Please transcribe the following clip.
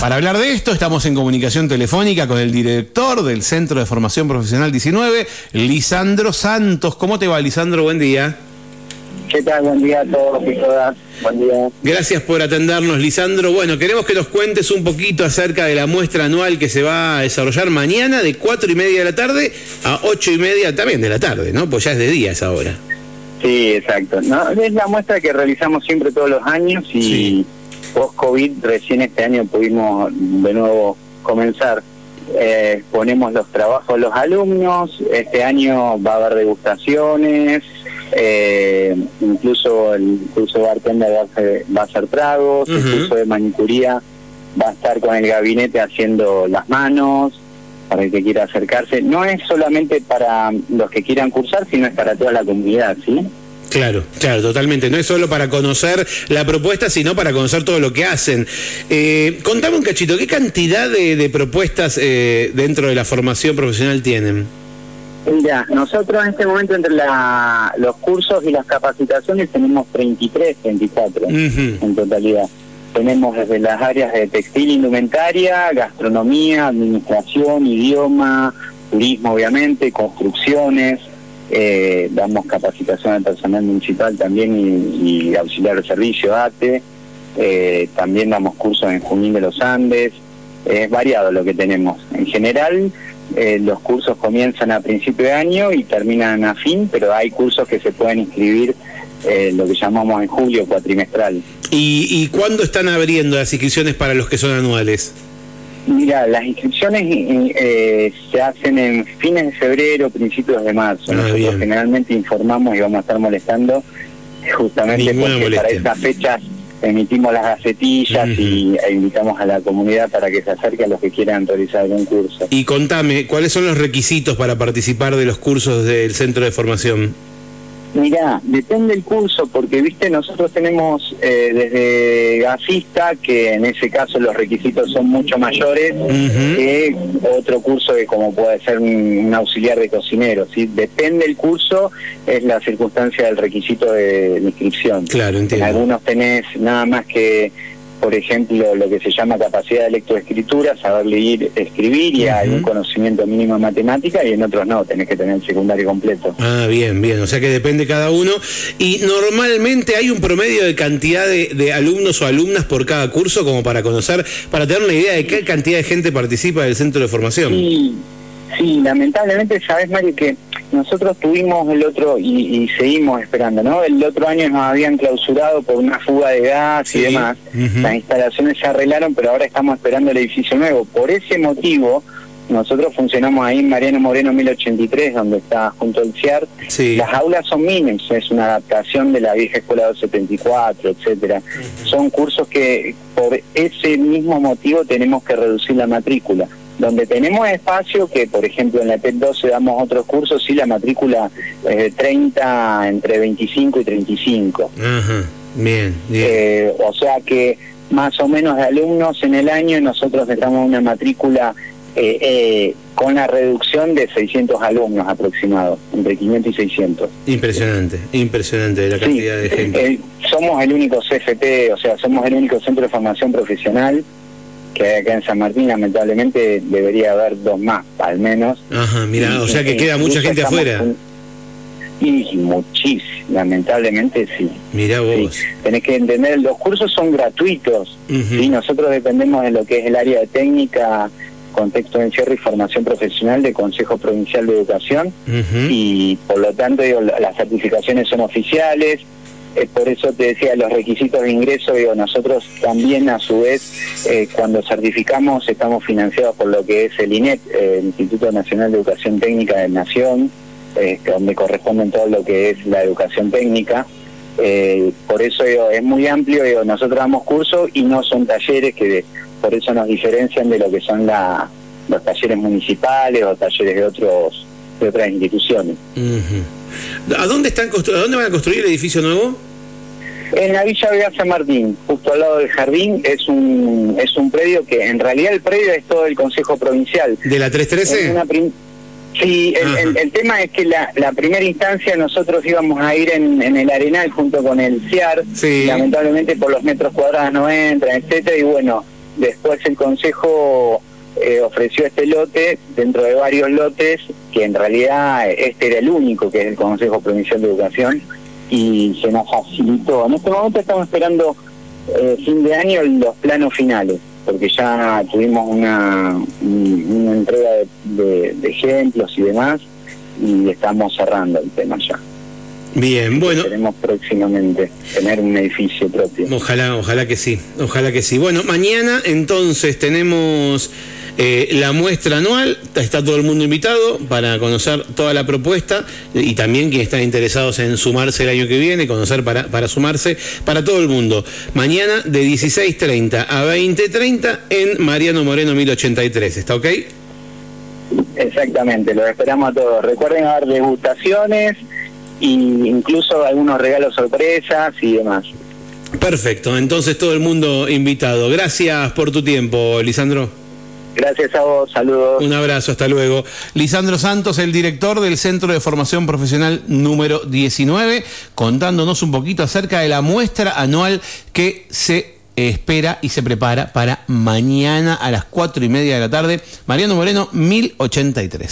Para hablar de esto, estamos en comunicación telefónica con el director del Centro de Formación Profesional 19, Lisandro Santos. ¿Cómo te va, Lisandro? Buen día. ¿Qué tal? Buen día a todos y todas. Buen día. Gracias por atendernos, Lisandro. Bueno, queremos que nos cuentes un poquito acerca de la muestra anual que se va a desarrollar mañana de cuatro y media de la tarde a ocho y media también de la tarde, ¿no? Pues ya es de día esa hora. Sí, exacto. No, es la muestra que realizamos siempre todos los años y Sí. post-COVID recién este año pudimos de nuevo comenzar. Eh, ponemos los trabajos de los alumnos, este año va a haber degustaciones, eh, incluso el curso de bartender va a ser, va a ser tragos, el curso de manicuría va a estar con el gabinete haciendo las manos, para el que quiera acercarse. No es solamente para los que quieran cursar, sino es para toda la comunidad, ¿sí? Claro, claro, totalmente. No es solo para conocer la propuesta, sino para conocer todo lo que hacen. Eh, contame un cachito, ¿qué cantidad de, de propuestas eh, dentro de la formación profesional tienen? Mira, nosotros en este momento entre la- los cursos y las capacitaciones tenemos 33, 34 Ujú. en totalidad. Tenemos desde las áreas de textil, indumentaria, gastronomía, administración, idioma, turismo obviamente, construcciones, eh, damos capacitación al personal municipal también y, auxiliar de servicio, ATE, eh, también damos cursos en Junín de los Andes, es variado lo que tenemos. En general, eh, los cursos comienzan a principio de año y terminan a fin, pero hay cursos que se pueden inscribir eh, lo que llamamos en julio cuatrimestral. ¿Y, ¿Y cuándo están abriendo las inscripciones para los que son anuales? Mira, las inscripciones eh, se hacen en fines de febrero, principios de marzo. Ah, Nosotros bien. generalmente informamos y vamos a estar molestando justamente Ninguna porque para esas fechas emitimos las gacetillas Ujú. y e invitamos a la comunidad para que se acerque a los que quieran realizar algún curso. Y contame, ¿cuáles son los requisitos para participar de los cursos del centro de formación? Mira, depende del curso, porque viste, nosotros tenemos eh, desde gasista, que en ese caso los requisitos son mucho mayores, que otro curso que como puede ser un, un auxiliar de cocinero. ¿sí? Depende del curso, es la circunstancia del requisito de, de inscripción. Claro, En entiendo. algunos tenés nada más que, por ejemplo, lo que se llama capacidad de lectoescritura, saber leer, escribir y Ujú. algún conocimiento mínimo de matemática, y en otros no, tenés que tener el secundario completo. Ah, bien, bien. O sea que depende cada uno. Y normalmente hay un promedio de cantidad de, de alumnos o alumnas por cada curso, como para conocer, para tener una idea de qué cantidad de gente participa del centro de formación. Sí, sí, lamentablemente, sabes, Mario, que nosotros tuvimos el otro, y, y seguimos esperando, ¿no? El otro año nos habían clausurado por una fuga de gas Sí, y demás. Las instalaciones se arreglaron, pero ahora estamos esperando el edificio nuevo. Por ese motivo, nosotros funcionamos ahí en Mariano Moreno 1083, donde está junto al CIAR. Sí. Las aulas son mínimas, es una adaptación de la vieja escuela 274, etcétera. Son cursos que por ese mismo motivo tenemos que reducir la matrícula. Donde tenemos espacio, que por ejemplo en la TEP 12 damos otros cursos, sí la matrícula es de 30, entre 25 y 35. Ajá. Bien, bien. Eh, o sea que más o menos de alumnos en el año nosotros necesitamos una matrícula eh, eh, con la reducción de 600 alumnos aproximados, entre 500 y 600. Impresionante, impresionante la Sí, cantidad de gente. eh, somos el único CFP, o sea, somos el único centro de formación profesional que hay acá en San Martín, lamentablemente debería haber dos más, al menos. Ajá, mira, Y- o sea que queda mucha gente afuera. Y muchísimo, lamentablemente sí. Mira Sí, vos. tenés que entender, los cursos son gratuitos Ujú. y nosotros dependemos de lo que es el área de técnica, contexto de encierro y formación profesional del Consejo Provincial de Educación y por lo tanto digo, la- las certificaciones son oficiales, eh, por eso te decía los requisitos de ingreso, digo, nosotros también a su vez eh, cuando certificamos estamos financiados por lo que es el INET, el Instituto Nacional de Educación Técnica de Nación, eh, donde corresponden todo lo que es la educación técnica. Por eso digo, es muy amplio, digo, nosotros damos cursos y no son talleres que de- por eso nos diferencian de lo que son la, los talleres municipales o talleres de otros de otras instituciones. ¿A dónde están constru- ¿A dónde van a construir el edificio nuevo? En la Villa Vega San Martín, justo al lado del jardín, es un es un predio que en realidad el predio es todo el Consejo Provincial. ¿De la Es 313? una prim- Sí, el, Ajá. el- el tema es que la, la primera instancia nosotros íbamos a ir en, en el Arenal junto con el CIAR, Sí. lamentablemente por los metros cuadrados no entran, etcétera, y bueno, después el Consejo eh, ofreció este lote dentro de varios lotes, que en realidad este era el único que es el Consejo Provincial de Educación, y se nos facilitó. En este momento estamos esperando eh, fin de año los planos finales, porque ya tuvimos una, una entrega de, ejemplos y demás, y estamos cerrando el tema ya. Bien, bueno. Queremos próximamente tener un edificio propio. Ojalá, ojalá que sí, ojalá que sí. Bueno, mañana entonces tenemos eh, la muestra anual, está todo el mundo invitado para conocer toda la propuesta y también quienes están interesados en sumarse el año que viene, conocer para, para sumarse, para todo el mundo. Mañana de 16.30 a 20.30 en Mariano Moreno 1083, ¿está ok? Exactamente, los esperamos a todos. Recuerden haber degustaciones e incluso algunos regalos sorpresas y demás. Perfecto, entonces todo el mundo invitado. Gracias por tu tiempo, Lisandro. Gracias a vos, saludos. Un abrazo, hasta luego. Lisandro Santos, el director del Centro de Formación Profesional número 19, contándonos un poquito acerca de la muestra anual que se espera y se prepara para mañana a las cuatro y media de la tarde. Mariano Moreno, 1083.